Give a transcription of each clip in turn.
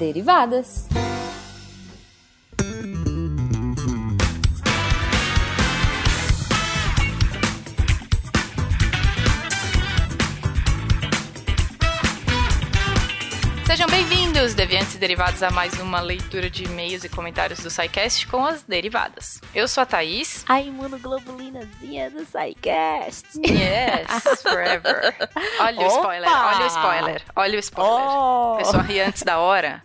Derivadas. Deviantes e derivados, a mais uma leitura de e-mails e comentários do SciCast com as derivadas. Eu sou a Thaís. A imunoglobulinazinha do SciCast. Yes, forever. Olha o spoiler, olha o spoiler, olha o spoiler. Oh. Pessoa ri antes da hora.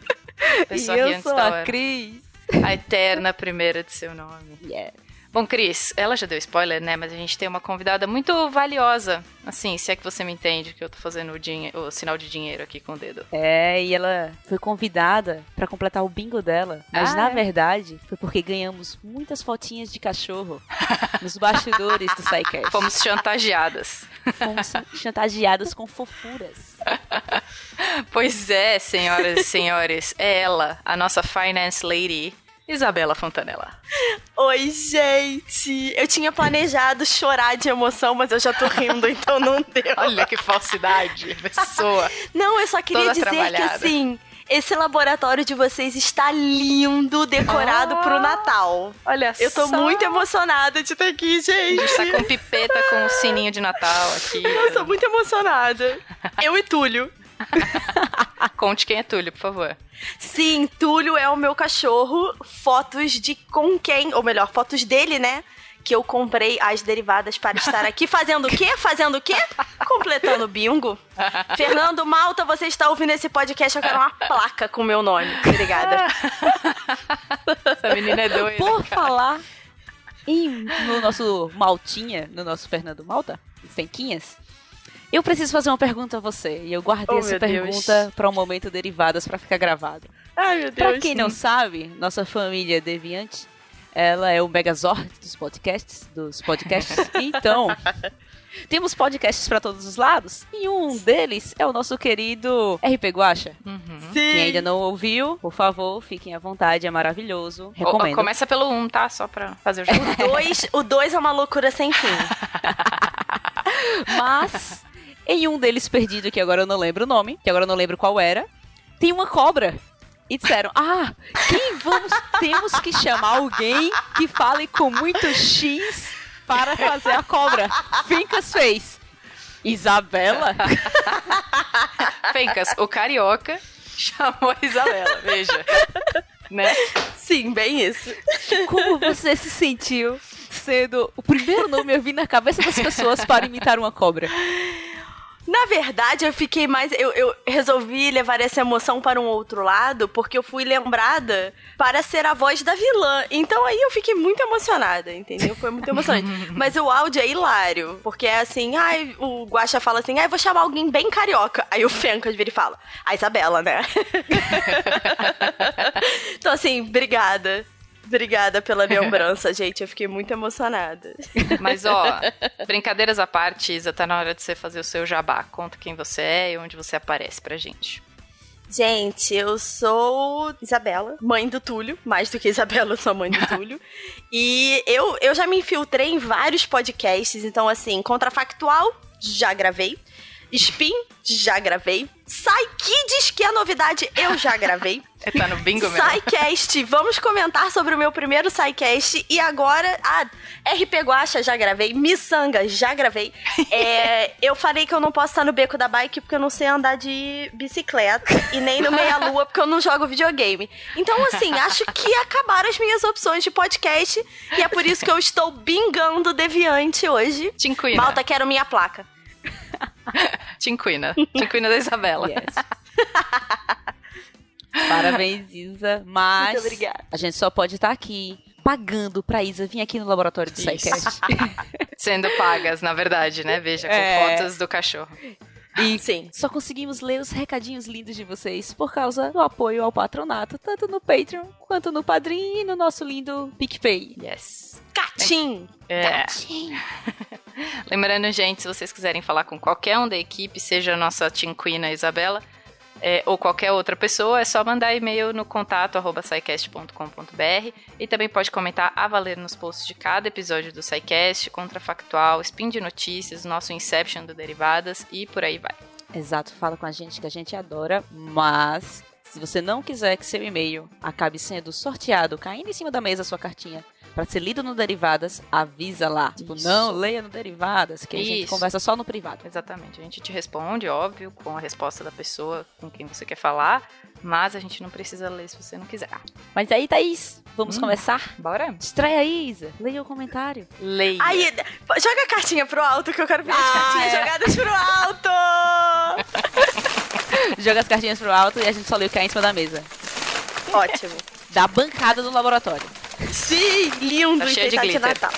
Pessoa e ri eu antes sou da a hora. Cris. A eterna primeira de seu nome. Yeah. Bom, Cris, ela já deu spoiler, né? Mas a gente tem uma convidada muito valiosa. Assim, se é que você me entende que eu tô fazendo o, dinhe- o sinal de dinheiro aqui com o dedo. É, e ela foi convidada pra completar o bingo dela. Mas Ah, na é? verdade, foi porque ganhamos muitas fotinhas de cachorro nos bastidores do SciCast. Fomos chantageadas. Fomos chantageadas com fofuras. Pois é, senhoras e senhores, é ela, a nossa finance lady, Isabela Fontanella. Oi, gente! Eu tinha planejado chorar de emoção, mas eu já tô rindo, então não deu. Olha que falsidade, pessoa. Não, eu só queria Toda dizer que assim, esse laboratório de vocês está lindo, decorado Ah. pro Natal. Olha Eu tô só. muito emocionada de estar aqui, A gente tá gente. com pipeta com o sininho de Natal aqui. Eu tô muito emocionada. Eu e Túlio. Conte quem é Túlio, por favor. Sim, Túlio é o meu cachorro. Fotos de com quem, ou melhor, fotos dele, né? Que eu comprei as derivadas para estar aqui fazendo o quê? Fazendo o quê? Completando o bingo. Fernando Malta, você está ouvindo esse podcast, eu quero uma placa com o meu nome. Obrigada. Essa menina é doida. Por cara. falar em, no nosso Maltinha, no nosso Fernando Malta, Fenquinhas, eu preciso fazer uma pergunta a você. E eu guardei Oh, essa pergunta para um momento derivadas para ficar gravado. Ai, meu Deus. Pra quem não sabe, nossa família Deviante, ela é o Megazord dos podcasts, dos podcasts. Então, temos podcasts pra todos os lados, e um deles é o nosso querido RP Guacha. Uhum. Sim. Quem ainda não ouviu, por favor, fiquem à vontade, é maravilhoso. Recomendo. Começa pelo 1, um, tá? Só pra fazer o jogo. O dois, o dois é uma loucura sem fim. Mas, em um deles perdido, que agora eu não lembro o nome, que agora eu não lembro qual era, tem uma cobra. E disseram, ah, quem vamos, temos que chamar alguém que fale com muito X para fazer a cobra. Fincas fez. Isabela? Fencas, o carioca chamou a Isabela, veja. Né? Sim, bem isso. Como você se sentiu sendo o primeiro nome a vir na cabeça das pessoas para imitar uma cobra? Na verdade, eu fiquei mais. Eu, eu resolvi levar essa emoção para um outro lado, porque eu fui lembrada para ser a voz da vilã. Então aí eu fiquei muito emocionada, entendeu? Foi muito emocionante. Mas o áudio é hilário, porque é assim, ai, o Guaxa fala assim, ai, vou chamar alguém bem carioca. Aí o Fencas vira e fala, a Isabela, né? então assim, obrigada. Obrigada pela lembrança, gente. Eu fiquei muito emocionada. Mas, ó, brincadeiras à parte, Isa, tá na hora de você fazer o seu jabá. Conta quem você é e onde você aparece pra gente. Gente, eu sou Isabela, mãe do Túlio. Mais do que Isabela, eu sou a mãe do Túlio. e eu, eu já me infiltrei em vários podcasts. Então, assim, Contrafactual, já gravei. Spin, já gravei. Sai Kids, que é novidade, eu já gravei. É, tá no bingo mesmo? SciCast, vamos comentar sobre o meu primeiro SciCast. E agora, ah, RP Guacha, já gravei. Missanga, já gravei. É, eu falei que eu não posso estar no beco da bike porque eu não sei andar de bicicleta. E nem no meia-lua porque eu não jogo videogame. Então, assim, acho que acabaram as minhas opções de podcast. E é por isso que eu estou bingando Deviante hoje. Tinquina. Malta, quero minha placa. Tinquina. Tinquina da Isabela. Yes. Parabéns, Isa. Mas Muito obrigada. a gente só pode estar aqui pagando pra Isa vir aqui no laboratório do. SciCast. Sendo pagas, na verdade, né? Veja, com É. fotos do cachorro. E Sim. só conseguimos ler os recadinhos lindos de vocês por causa do apoio ao patronato, tanto no Patreon quanto no Padrim e no nosso lindo PicPay. Yes. Catim! É. Lembrando, gente, se vocês quiserem falar com qualquer um da equipe, seja a nossa Tinquina Isabela, é, ou qualquer outra pessoa, é só mandar e-mail no contato arroba e também pode comentar a valer nos posts de cada episódio do SciCast, Contrafactual, Spin de Notícias, nosso Inception do Derivadas e por aí vai. Exato, fala com a gente que a gente adora, mas Se você não quiser que seu e-mail acabe sendo sorteado, caindo em cima da mesa a sua cartinha para ser lido no Derivadas, avisa lá. Tipo, Isso. não leia no Derivadas, que a gente conversa só no privado. Exatamente. A gente te responde, óbvio, com a resposta da pessoa com quem você quer falar, mas a gente não precisa ler se você não quiser. Mas aí, Thaís, vamos Hum. começar? bora? Estreia aí, Isa. Leia o comentário. Leia. Aí, joga a cartinha pro alto, que eu quero ver as Ah, cartinhas é. jogadas pro alto! Joga as cartinhas pro alto e a gente só lê o que cai em cima da mesa. Ótimo. Da bancada do laboratório. Sim, lindo, Tá cheio de enfeitado de glitter. Natal.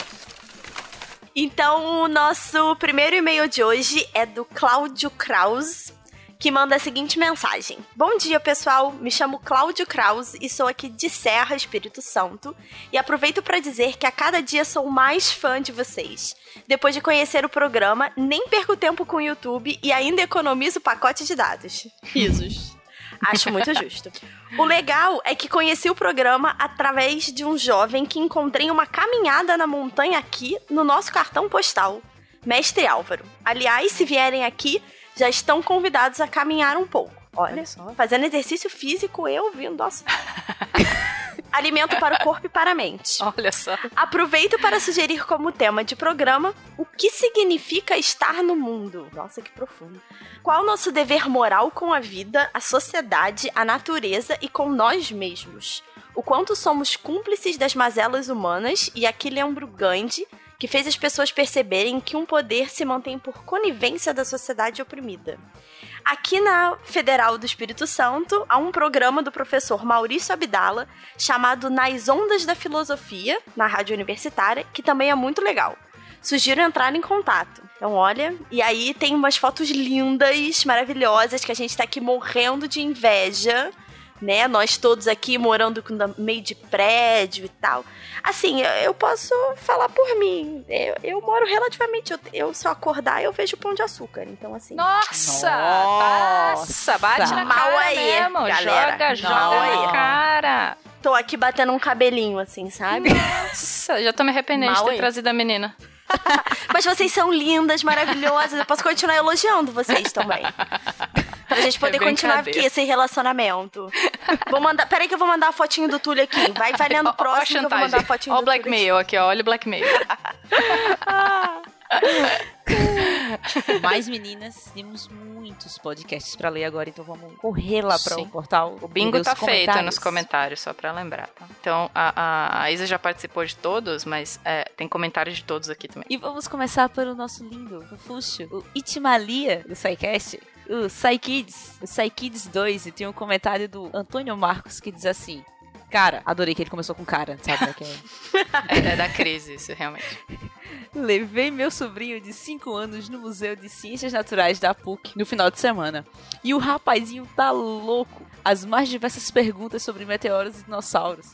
Então, o nosso primeiro e-mail de hoje é do Cláudio Kraus, que manda a seguinte mensagem: Bom dia, pessoal. Me chamo Cláudio Kraus e sou aqui de Serra, Espírito Santo. E aproveito para dizer que a cada dia sou mais fã de vocês. Depois de conhecer o programa, nem perco tempo com o YouTube e ainda economizo pacote de dados. Risos. Acho muito justo. O legal é que conheci o programa através de um jovem que encontrei em uma caminhada na montanha aqui no nosso cartão postal. Mestre Álvaro. Aliás, se vierem aqui, já estão convidados a caminhar um pouco. Olha, Olha só. fazendo exercício físico, eu vindo. Nossa. Alimento para o corpo e para a mente. Olha só. Aproveito para sugerir como tema de programa o que significa estar no mundo. Nossa, que profundo. Qual o nosso dever moral com a vida, a sociedade, a natureza e com nós mesmos? O quanto somos cúmplices das mazelas humanas e aqui lembro Gandhi, que fez as pessoas perceberem que um poder se mantém por conivência da sociedade oprimida. Aqui na Federal do Espírito Santo, há um programa do professor Maurício Abdala chamado Nas Ondas da Filosofia, na rádio universitária, que também é muito legal. Sugiro entrar em contato. Então, olha, e aí tem umas fotos lindas, maravilhosas, que a gente tá aqui morrendo de inveja, né? Nós todos aqui morando com- no meio de prédio e tal. Assim, eu- posso falar por mim. Eu, eu moro relativamente. Eu, eu, se eu acordar, eu vejo pão de açúcar. Então, assim. Nossa! Nossa! Bate na Mal cara aí, mesmo. galera. Joga, Mal joga aí. na cara. Tô aqui batendo um cabelinho, assim, sabe? Nossa, já tô me arrependendo Mal de ter aí. trazido a menina. Mas vocês são lindas, maravilhosas. Eu posso continuar elogiando vocês também. Pra gente poder É continuar aqui esse relacionamento. Vou mandar. Peraí que eu vou mandar a fotinho do Túlio aqui. Vai, vai lendo Ó, o ó, próximo que eu vou mandar a fotinho Ó o do Túlio. blackmail aqui, ó. Olha o blackmail. Mais meninas, temos muitos podcasts pra ler agora, então vamos correr lá para o portal. O bingo tá feito nos comentários, só pra lembrar, tá? Então, a, a, a Isa já participou de todos, mas é, tem comentários de todos aqui também. E vamos começar pelo nosso lindo, o Fuxo, o Itimalia do SciCast, o SciKids, o SciKids 2, e tem um comentário do Antônio Marcos que diz assim. Cara, adorei que ele começou com cara, sabe? né, é- É, é da crise, isso, realmente. Levei meu sobrinho de 5 anos no Museu de Ciências Naturais da PUC no final de semana. E o rapazinho tá louco. As mais diversas perguntas sobre meteoros e dinossauros.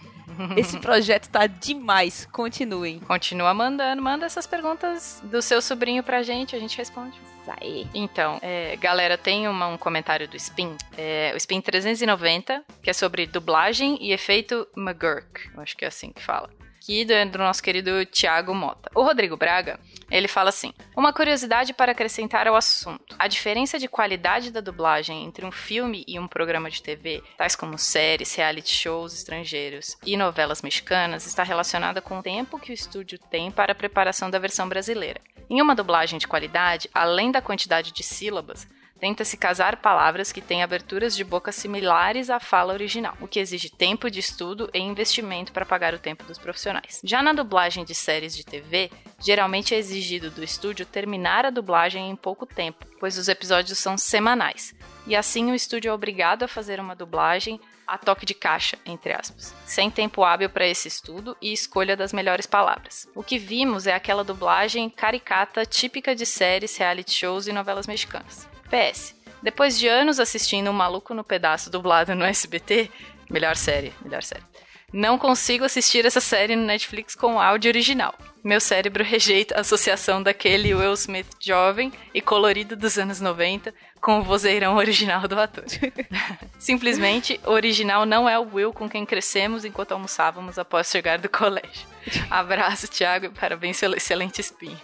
Esse projeto tá demais. Continuem. Continua mandando, manda essas perguntas do seu sobrinho pra gente, a gente responde. Aí. Então, é, galera, tem uma- um comentário do Spin, é, o Spin 390, que é sobre dublagem e efeito McGurk, acho que é assim que fala. Que do, do nosso querido Thiago Mota. O Rodrigo Braga, ele fala assim: Uma curiosidade para acrescentar ao assunto. A diferença de qualidade da dublagem entre um filme e um programa de TV, tais como séries, reality shows estrangeiros e novelas mexicanas, está relacionada com o tempo que o estúdio tem para a preparação da versão brasileira. Em uma dublagem de qualidade, além da quantidade de sílabas, tenta-se casar palavras que têm aberturas de boca similares à fala original, o que exige tempo de estudo e investimento para pagar o tempo dos profissionais. Já na dublagem de séries de TV, geralmente é exigido do estúdio terminar a dublagem em pouco tempo, pois os episódios são semanais. E assim o estúdio é obrigado a fazer uma dublagem a toque de caixa, entre aspas, sem tempo hábil para esse estudo e escolha das melhores palavras. O que vimos é aquela dublagem caricata típica de séries, reality shows e novelas mexicanas. PS. Depois de anos assistindo um Maluco no Pedaço dublado no SBT, melhor série, melhor série. Não consigo assistir essa série no Netflix com áudio original. Meu cérebro rejeita a associação daquele Will Smith jovem e colorido dos anos 90 com o vozeirão original do ator. Simplesmente, o original não é o Will com quem crescemos enquanto almoçávamos após chegar do colégio. Abraço, Thiago, e parabéns pelo excelente spin.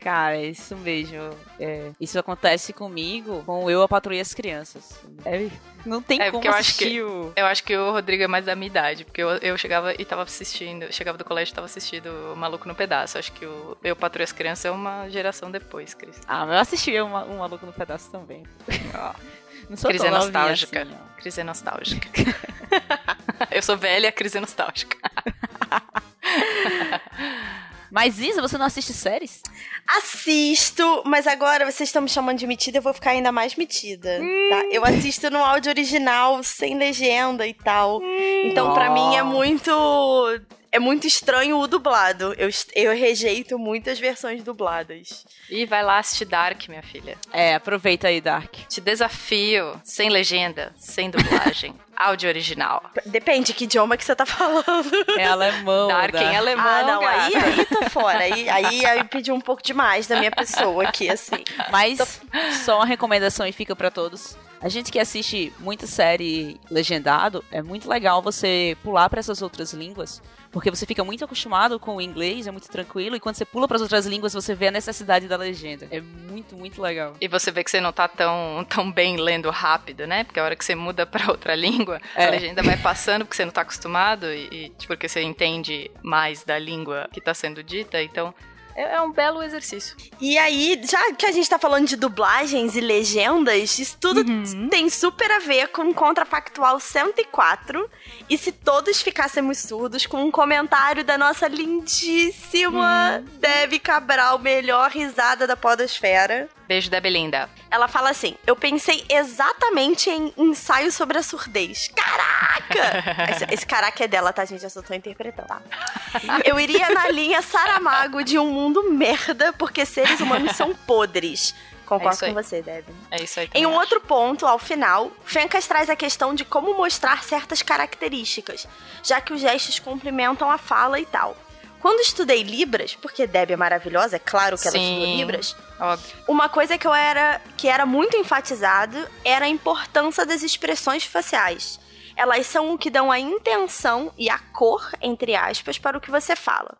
Cara, isso mesmo. É, isso acontece comigo, com eu, a patrulha as crianças. É, não tem É, como eu acho assistir que- o... Eu acho que o Rodrigo é mais da minha idade, porque eu, eu chegava e tava assistindo, chegava do colégio e tava assistindo o Maluco no Pedaço. Acho que o Eu Patrulho as Crianças é uma geração depois, Cris. Ah, mas eu assisti um, um Maluco no Pedaço também. Ó, Não sou Cris é nostálgica. assim. Cris é nostálgica. eu sou velha, a Cris é nostálgica. Mas Isa, você não assiste séries? Assisto, mas agora vocês estão me chamando de metida, eu vou ficar ainda mais metida. Tá? Eu assisto no áudio original, sem legenda e tal. Então, pra mim, é muito. É muito estranho o dublado. Eu, eu rejeito muitas versões dubladas. E vai lá assistir Dark, minha filha. É, aproveita aí, Dark. Te desafio, sem legenda, sem dublagem, áudio original. Depende que idioma que você tá falando. É alemão. Dark em alemão, ah, não, aí, gata. aí tô fora. Aí, aí, aí pediu um pouco demais da minha pessoa aqui, assim. Mas só uma recomendação e fica pra todos. A gente que assiste muita série legendado, é muito legal você pular pra essas outras línguas, porque você fica muito acostumado com o inglês, é muito tranquilo, e quando você pula pras outras línguas, você vê a necessidade da legenda. É muito, muito legal. E você vê que você não tá tão, tão bem lendo rápido, né? Porque a hora que você muda pra outra língua, É. a legenda vai passando porque você não tá acostumado e, e porque você entende mais da língua que tá sendo dita. Então, é, é um belo exercício. E aí, já que a gente tá falando de dublagens e legendas, isso tudo Uhum. tem super a ver com o Contrafactual 104. E se todos ficássemos surdos, com um comentário da nossa lindíssima Uhum. Debbie Cabral, melhor risada da podosfera. Beijo da Belinda. Ela fala assim: Eu pensei exatamente em ensaio sobre a surdez. Caraca! esse, esse caraca é dela, tá, gente? Eu só tô interpretando. tá? Eu iria na linha Saramago de um mundo merda, porque seres humanos são podres. Concordo aí. com você, Deb. É isso aí. Em um acho. outro ponto, ao final, Fencas traz a questão de como mostrar certas características, já que os gestos complementam a fala e tal. Quando estudei Libras, porque Deb é maravilhosa, é claro que ela Sim. estudou Libras, Óbvio. uma coisa que eu era que era muito enfatizado era a importância das expressões faciais. Elas são o que dão a intenção e a cor, entre aspas, para o que você fala.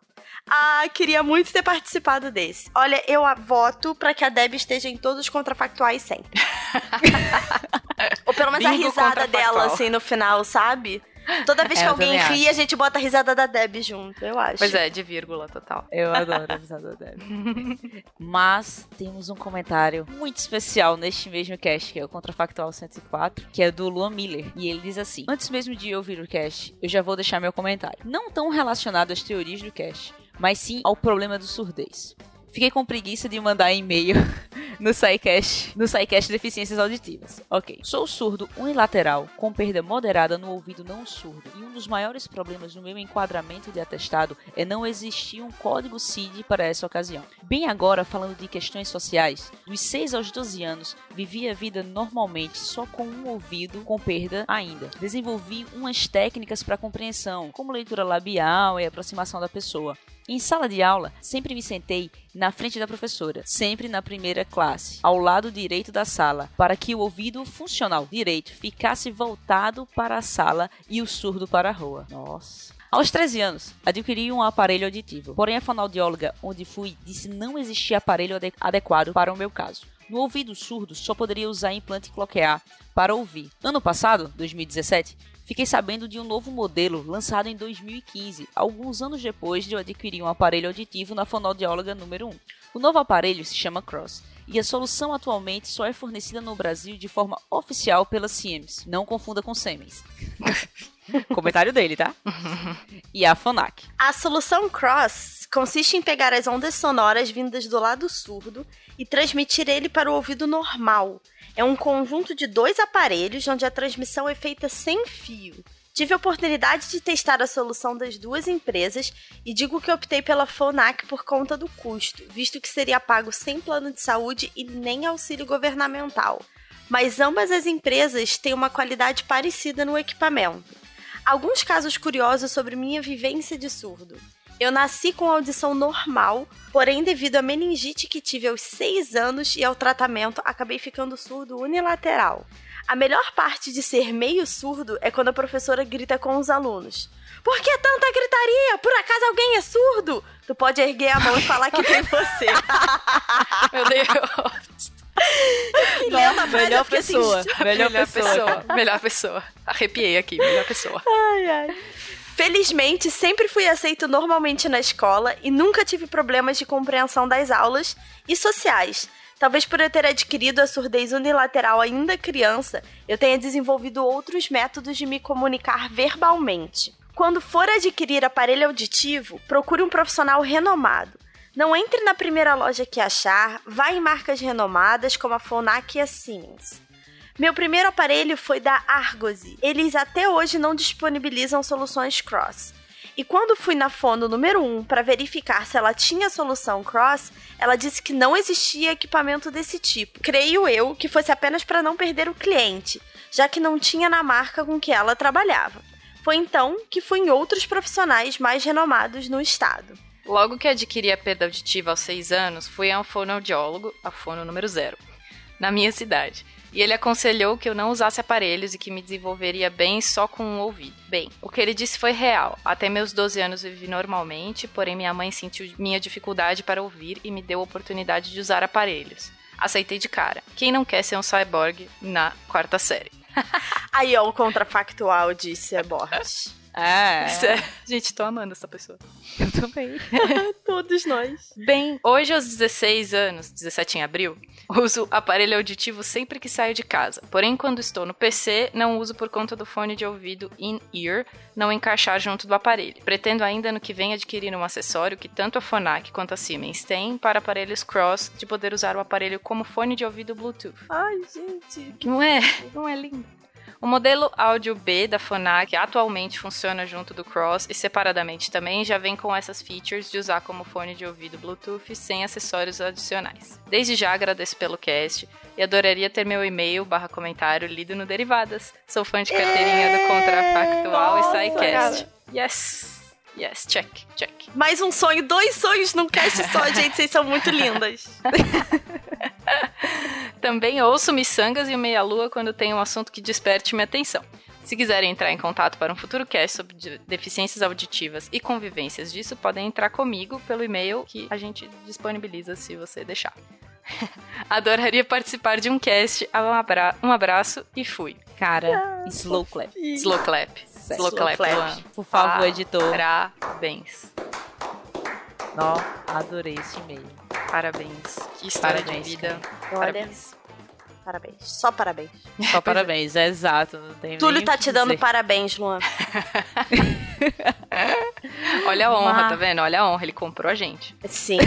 Ah, queria muito ter participado desse. Olha, eu a- voto pra que a Deb esteja em todos os contrafactuais sempre. Ou pelo menos a Bingo risada contrafactual. dela, assim, no final, sabe? Toda vez É, que alguém ri, a gente bota a risada da Deb junto, eu acho. Pois é, de vírgula total. Eu adoro a risada dela. Mas temos um comentário muito especial neste mesmo cast, que é o Contrafactual 104, que é do Luan Miller. E ele diz assim: Antes mesmo de ouvir o cast, eu já vou deixar meu comentário. Não tão relacionado às teorias do cast, mas sim ao problema do surdez. Fiquei com preguiça de mandar e-mail no SciCast, no SciCast Deficiências Auditivas. Ok. Sou surdo unilateral, com perda moderada no ouvido não surdo, e um dos maiores problemas no meu enquadramento de atestado é não existir um código CID para essa ocasião. Bem agora, falando de questões sociais, dos 6 aos 12 anos, vivi a vida normalmente só com um ouvido com perda ainda. Desenvolvi umas técnicas para compreensão, como leitura labial e aproximação da pessoa. Em sala de aula, sempre me sentei na frente da professora, sempre na primeira classe, ao lado direito da sala, para que o ouvido funcional direito ficasse voltado para a sala e o surdo para a rua. Nossa. Aos 13 anos, adquiri um aparelho auditivo. Porém, a fonoaudióloga onde fui disse não existia aparelho ade- adequado para o meu caso. No ouvido surdo, só poderia usar implante cloquear para ouvir. Ano passado, 2017, fiquei sabendo de um novo modelo lançado em 2015, alguns anos depois de eu adquirir um aparelho auditivo na fonoaudióloga número 1. O novo aparelho se chama Cross, e a solução atualmente só é fornecida no Brasil de forma oficial pela Siemens. Não confunda com Siemens. Comentário dele, tá? e a Fonac. A solução Cross consiste em pegar as ondas sonoras vindas do lado surdo e transmitir ele para o ouvido normal. É um conjunto de dois aparelhos onde a transmissão é feita sem fio. Tive a oportunidade de testar a solução das duas empresas e digo que optei pela Fonac por conta do custo, visto que seria pago sem plano de saúde e nem auxílio governamental. Mas ambas as empresas têm uma qualidade parecida no equipamento. Alguns casos curiosos sobre minha vivência de surdo. Eu nasci com audição normal, porém, devido à meningite que tive aos 6 anos e ao tratamento, acabei ficando surdo unilateral. A melhor parte de ser meio surdo é quando a professora grita com os alunos. Por que tanta gritaria? Por acaso alguém é surdo? Tu pode erguer a mão e falar que tem você. Meu Deus. Que lenda, Não, melhor porque, assim, pessoa. melhor, Melhor pessoa. pessoa. Melhor pessoa. Arrepiei aqui, melhor pessoa. Ai, ai. Felizmente, sempre fui aceito normalmente na escola e nunca tive problemas de compreensão das aulas e sociais. Talvez por eu ter adquirido a surdez unilateral ainda criança, eu tenha desenvolvido outros métodos de me comunicar verbalmente. Quando for adquirir aparelho auditivo, procure um profissional renomado. Não entre na primeira loja que achar, vá em marcas renomadas como a Phonak e a Siemens. Meu primeiro aparelho foi da Argosy. Eles até hoje não disponibilizam soluções cross. E quando fui na fono número 1 para verificar se ela tinha solução cross, ela disse que não existia equipamento desse tipo. Creio eu que fosse apenas para não perder o cliente, já que não tinha na marca com que ela trabalhava. Foi então que fui em outros profissionais mais renomados no estado. Logo que adquiri a perda auditiva aos 6 anos, fui a um fonoaudiólogo, a fono número 0, na minha cidade. E ele aconselhou que eu não usasse aparelhos e que me desenvolveria bem só com um ouvido. Bem, o que ele disse foi real. Até meus 12 anos vivi normalmente, porém minha mãe sentiu minha dificuldade para ouvir e me deu a oportunidade de usar aparelhos. Aceitei de cara. Quem não quer ser um cyborg na quarta série? Aí, ó, o contrafactual disse É, Sério. Gente, tô amando essa pessoa. eu também. Todos nós. Bem, hoje aos 16 anos, 17 em abril, uso aparelho auditivo sempre que saio de casa. Porém, quando estou no PC, não uso por conta do fone de ouvido in-ear não encaixar junto do aparelho. Pretendo ainda no que vem adquirir um acessório que tanto a Phonak quanto a Siemens têm para aparelhos cross de poder usar o aparelho como fone de ouvido Bluetooth. Ai, gente. Não é? Não é lindo? O modelo áudio B da Phonak atualmente funciona junto do Cross e separadamente também já vem com essas features de usar como fone de ouvido Bluetooth sem acessórios adicionais. Desde já agradeço pelo cast e adoraria ter meu e-mail barra comentário lido no Derivadas. Sou fã de carteirinha do Contrafactual nossa, e SciCast. Yes! Yes, check, check. Mais um sonho, dois sonhos num cast só, gente. Vocês são muito lindas. Também ouço miçangas e o Meia Lua quando tem um assunto que desperte minha atenção. Se quiserem entrar em contato para um futuro cast sobre de- deficiências auditivas e convivências disso, podem entrar comigo pelo e-mail que a gente disponibiliza se você deixar. Adoraria participar de um cast. Um, abra- um abraço e fui. Cara, slow clap. Slow clap. Slow clap, clap. Por favor, editor. Parabéns. Nó, adorei esse e-mail. Parabéns. Que história Parabéns, de vida. Olha, Parabéns. parabéns. Só parabéns. Só parabéns, é exato. Não tem Túlio tá te dando dizer. parabéns, Luan. Olha a honra, Mas- tá vendo? Olha a honra. Ele comprou a gente. Sim.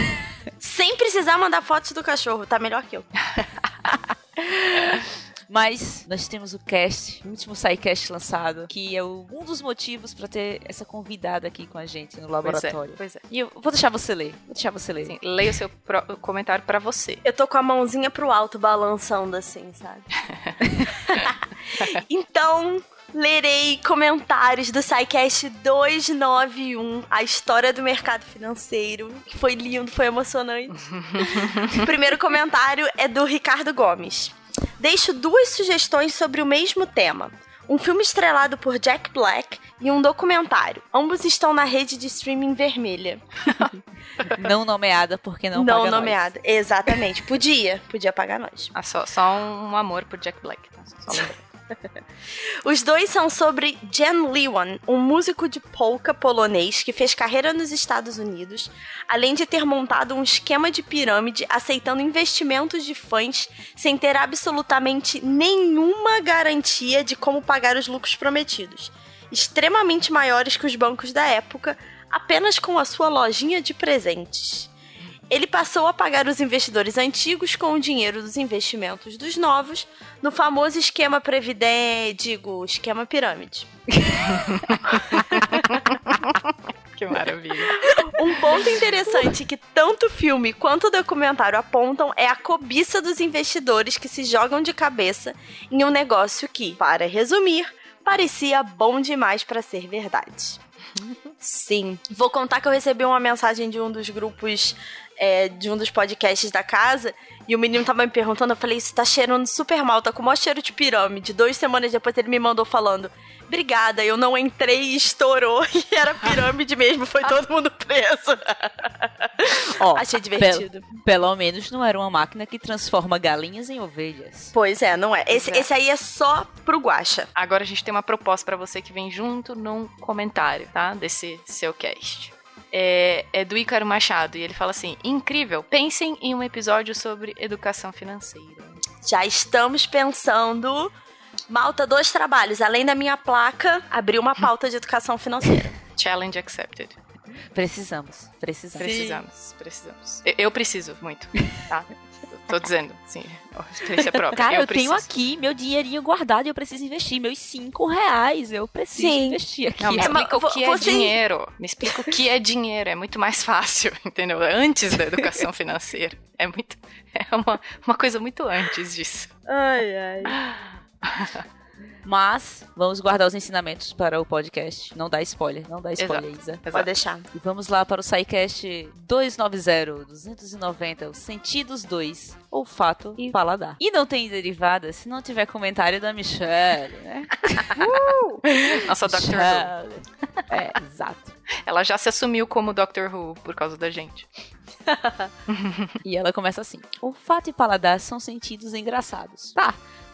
Sem precisar mandar fotos do cachorro, tá melhor que eu. Mas nós temos o cast, o último SciCast lançado, que é o- um dos motivos pra ter essa convidada aqui com a gente no Pois laboratório. é. Pois é. E eu vou deixar você ler. Vou deixar você ler. Sim, leia o seu pro- comentário pra você. Eu tô com a mãozinha pro alto balançando assim, sabe? então, lerei comentários do SciCast 291, a história do mercado financeiro, que foi lindo, foi emocionante. o primeiro comentário é do Ricardo Gomes. Deixo duas sugestões sobre o mesmo tema. Um filme estrelado por Jack Black e um documentário. Ambos estão na rede de streaming vermelha. Não nomeada porque não, Não, paga nós. nomeada. Exatamente. Podia. Podia pagar nós. Ah, só, só um amor por Jack Black. Tá? Só lembrando. Os dois são sobre Jan Lewan, um músico de polka polonês que fez carreira nos Estados Unidos, além de ter montado um esquema de pirâmide aceitando investimentos de fãs sem ter absolutamente nenhuma garantia de como pagar os lucros prometidos, extremamente maiores que os bancos da época, apenas com a sua lojinha de presentes. Ele passou a pagar os investidores antigos com o dinheiro dos investimentos dos novos, no famoso esquema previdente, digo, esquema pirâmide. Que maravilha. Um ponto interessante que tanto o filme quanto o documentário apontam é a cobiça dos investidores que se jogam de cabeça em um negócio que, para resumir, parecia bom demais para ser verdade. Sim. Vou contar que eu recebi uma mensagem de um dos grupos é, de um dos podcasts da casa e o menino tava me perguntando, eu falei, isso tá cheirando super mal, tá com o maior cheiro de pirâmide. Duas semanas depois ele me mandou falando, Obrigada, eu não entrei e estourou e era pirâmide mesmo, foi todo mundo preso. Ó, Achei divertido. Pelo, pelo menos não era uma máquina que transforma galinhas em ovelhas. Pois é, não é. Esse, é. esse aí é só pro Guaxa. Agora a gente tem uma proposta pra você que vem junto num comentário, tá? Desse seu cast. É, é do Ícaro Machado e ele fala assim: incrível, pensem em um episódio sobre educação financeira. Já estamos pensando. Malta, dois trabalhos. Além da minha placa, abrir uma pauta de educação financeira. Challenge accepted. Precisamos, precisamos. Precisamos, precisamos. Eu, eu preciso muito, tá? Tô dizendo, sim, experiência própria. Cara, eu, preciso. tenho aqui meu dinheirinho guardado e eu preciso investir. Meus cinco reais, eu preciso Sim. investir aqui. Não, me É, mas explica o que é você- dinheiro. Me explica o que é dinheiro. É muito mais fácil, entendeu? Antes da educação financeira. É muito. É uma, uma coisa muito antes disso. Ai, ai. Mas vamos guardar os ensinamentos para o podcast. Não dá spoiler, não dá spoiler, Isa. Pode Exato. deixar. E vamos lá para o SciCast 290, 290, os Sentidos 2, Olfato e Paladar. E não tem derivada se não tiver comentário da Michelle, né? Nossa Doctor Who. É, exato. Ela já se assumiu como Doctor Who por causa da gente. E ela começa assim: Olfato e paladar são sentidos engraçados. Tá.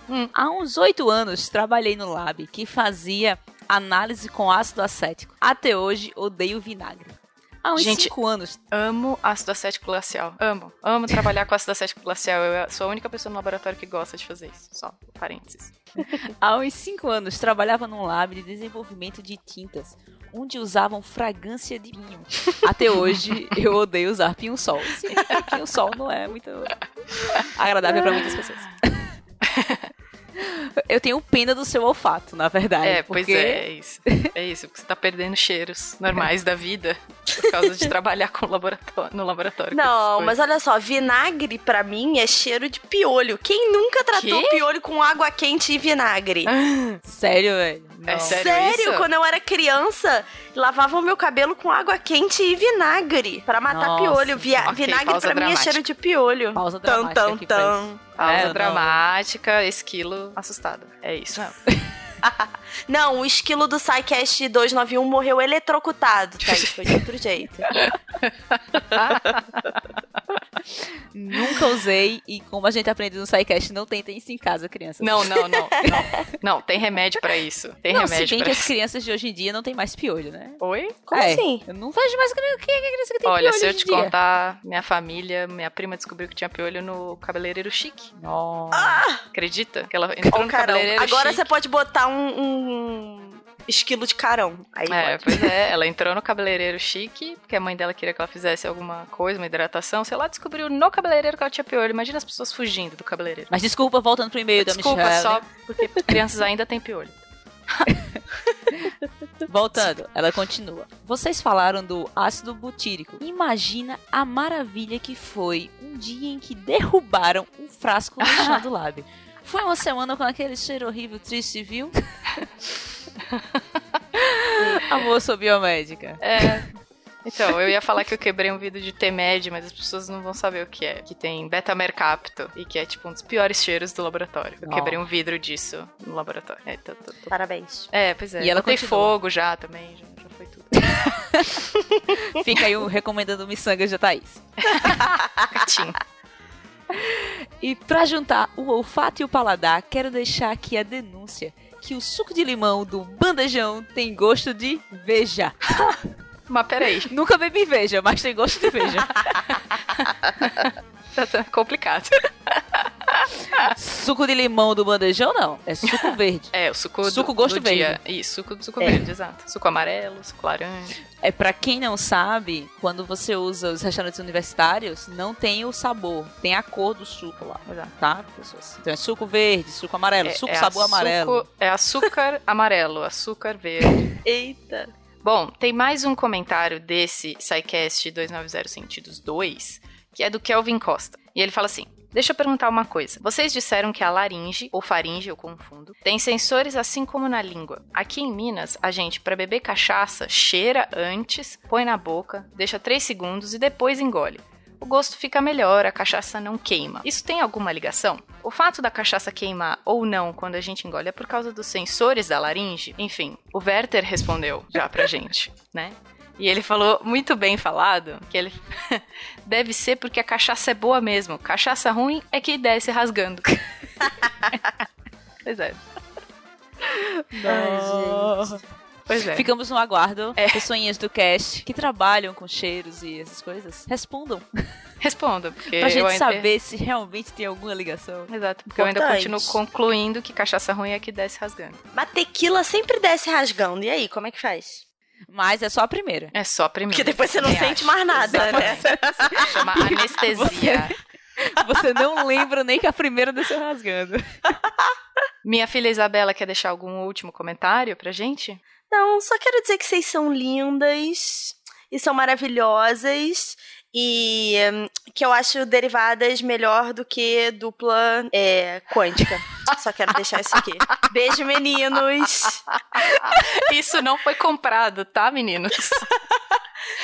Hum. Há uns oito anos trabalhei no lab que fazia análise com ácido acético. Até hoje odeio vinagre. Há uns Gente, cinco anos. Amo ácido acético glacial. Amo. Amo trabalhar com ácido acético glacial. Eu sou a única pessoa no laboratório que gosta de fazer isso. Só, parênteses. Há uns cinco anos trabalhava num lab de desenvolvimento de tintas, onde usavam fragrância de pinho. Até hoje eu odeio usar pinho-sol. Sim, pinho-sol não é muito agradável para muitas pessoas. Eu tenho pena do seu olfato, na verdade. É, pois porque é, é isso. É isso, porque você tá perdendo cheiros normais da vida por causa de trabalhar com laboratório, no laboratório. Não, mas olha só, vinagre pra mim é cheiro de piolho. Quem nunca tratou Quê? piolho com água quente e vinagre? Sério, velho. É Não. sério? isso? quando eu era criança, lavava o meu cabelo com água quente e vinagre pra matar Nossa. piolho. Via- Ok, vinagre pausa pra mim é cheiro de piolho. Pausa dramática aqui pra tan. Pausa É, não. dramática, esquilo assustado. É isso. Não, o esquilo do SciCast 291 morreu eletrocutado, tá? Isso foi de outro jeito. Nunca usei e como a gente aprende no SciCast, não tentem isso em casa, crianças. Não, não, não, não. Não, tem remédio pra isso. Tem Não, se remédio bem pra que as isso. crianças de hoje em dia não tem mais piolho, né? Oi? Como É, assim? Eu não vejo mais criança, que é criança que tem Olha, piolho se eu te contar, minha família, minha prima descobriu que tinha piolho no cabeleireiro chique. Nossa. Acredita? Que ela entrou Ó, no cabeleireiro Agora chique. você pode botar um, um esquilo de carão. Aí É, pode. pois é, ela entrou no cabeleireiro chique, porque a mãe dela queria que ela fizesse alguma coisa, uma hidratação, sei lá, descobriu no cabeleireiro que ela tinha piolho. Imagina as pessoas fugindo do cabeleireiro. Mas desculpa, voltando pro e-mail da Desculpa, Michelle. só porque crianças ainda têm piolho. Voltando, ela continua. Vocês falaram do ácido butírico. Imagina a maravilha que foi um dia em que derrubaram um frasco no chão do lab. Foi uma semana com aquele cheiro horrível, triste, viu? a moça biomédica. É. Então, eu ia falar que eu quebrei um vidro de T-Med, mas as pessoas não vão saber o que é. Que tem beta-mercapto e que é tipo um dos piores cheiros do laboratório. Eu quebrei um vidro disso no laboratório. É, tô- tô- tô- Parabéns. é pois é. E ela continua. fogo já também, já, já foi tudo. Fica aí o recomendando miçangas da Thaís. Gatinho. E pra juntar o olfato e o paladar, quero deixar aqui a denúncia que o suco de limão do bandejão tem gosto de veja. Mas peraí, Nunca bebi veja, mas tem gosto de veja. tá complicado. suco de limão do bandejão, não. É suco verde. É, o suco do- Suco gosto do dia. Isso, suco do suco É. verde, exato. Suco amarelo, suco laranja. É pra quem não sabe, quando você usa os restaurantes universitários, não tem o sabor, tem a cor do suco lá, Exato. tá, pessoas? Então é suco verde, suco amarelo, suco é sabor amarelo. É açúcar amarelo, açúcar verde. Eita. Bom, tem mais um comentário desse SciCast 290 Sentidos 2, que é do Kelvin Costa. E ele fala assim: Deixa eu perguntar uma coisa. Vocês disseram que a laringe, ou faringe, eu confundo, tem sensores assim como na língua. Aqui em Minas, a gente, pra beber cachaça, cheira antes, põe na boca, deixa 3 segundos e depois engole. o gosto fica melhor, a cachaça não queima. Isso tem alguma ligação? O fato da cachaça queimar ou não quando a gente engole é por causa dos sensores da laringe? Enfim, o Werther respondeu já pra gente, né? E ele falou muito bem falado que ele deve ser porque a cachaça é boa mesmo. Cachaça ruim é que desce rasgando. pois é. Não. Pois é. Ficamos no aguardo. É. Pessoinhas do cast que trabalham com cheiros e essas coisas, respondam. Responda, porque. pra gente ainda- saber se realmente tem alguma ligação. Exato, porque eu ainda Importante. continuo concluindo que cachaça ruim é que desce rasgando. Mas tequila sempre desce rasgando. E aí, como é que faz? Mas é só a primeira. É só a primeira. Porque depois você não sente acho. mais nada, né? Chama anestesia. Você não lembra nem que a primeira desceu rasgando. Minha filha Isabela quer deixar algum último comentário pra gente? Não, só quero dizer que vocês são lindas e são maravilhosas e hum, que eu acho derivadas melhor do que dupla é, quântica. Só quero deixar isso aqui. Beijo, meninos. Isso não foi comprado, tá, meninos?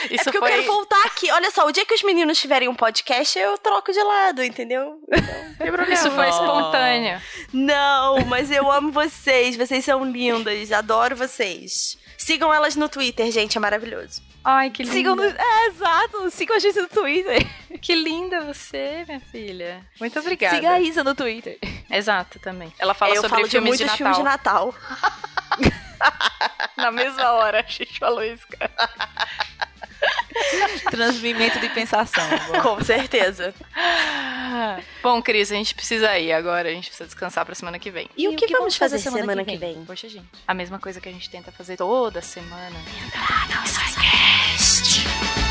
é Isso porque foi. eu quero voltar aqui. Olha só, o dia que os meninos tiverem um podcast, eu troco de lado, entendeu? Isso foi espontâneo. Não, mas eu amo vocês. Vocês são lindas. Adoro vocês. Sigam elas no Twitter, gente. É maravilhoso. Ai, que linda. Sigam no... É, exato. Sigam a gente no Twitter. Que linda você, minha filha. Muito obrigada. Siga a Isa no Twitter. Exato, também. Ela fala eu sobre falo de filmes de filmes Natal. de Natal. Na mesma hora, a gente falou isso, cara. Transmimento de pensação. Com certeza. Bom, Cris, a gente precisa ir agora. A gente precisa descansar pra semana que vem. E, o que, vamos fazer semana, que vem? Poxa, gente. A mesma coisa que a gente tenta fazer toda semana. Nossa, cast.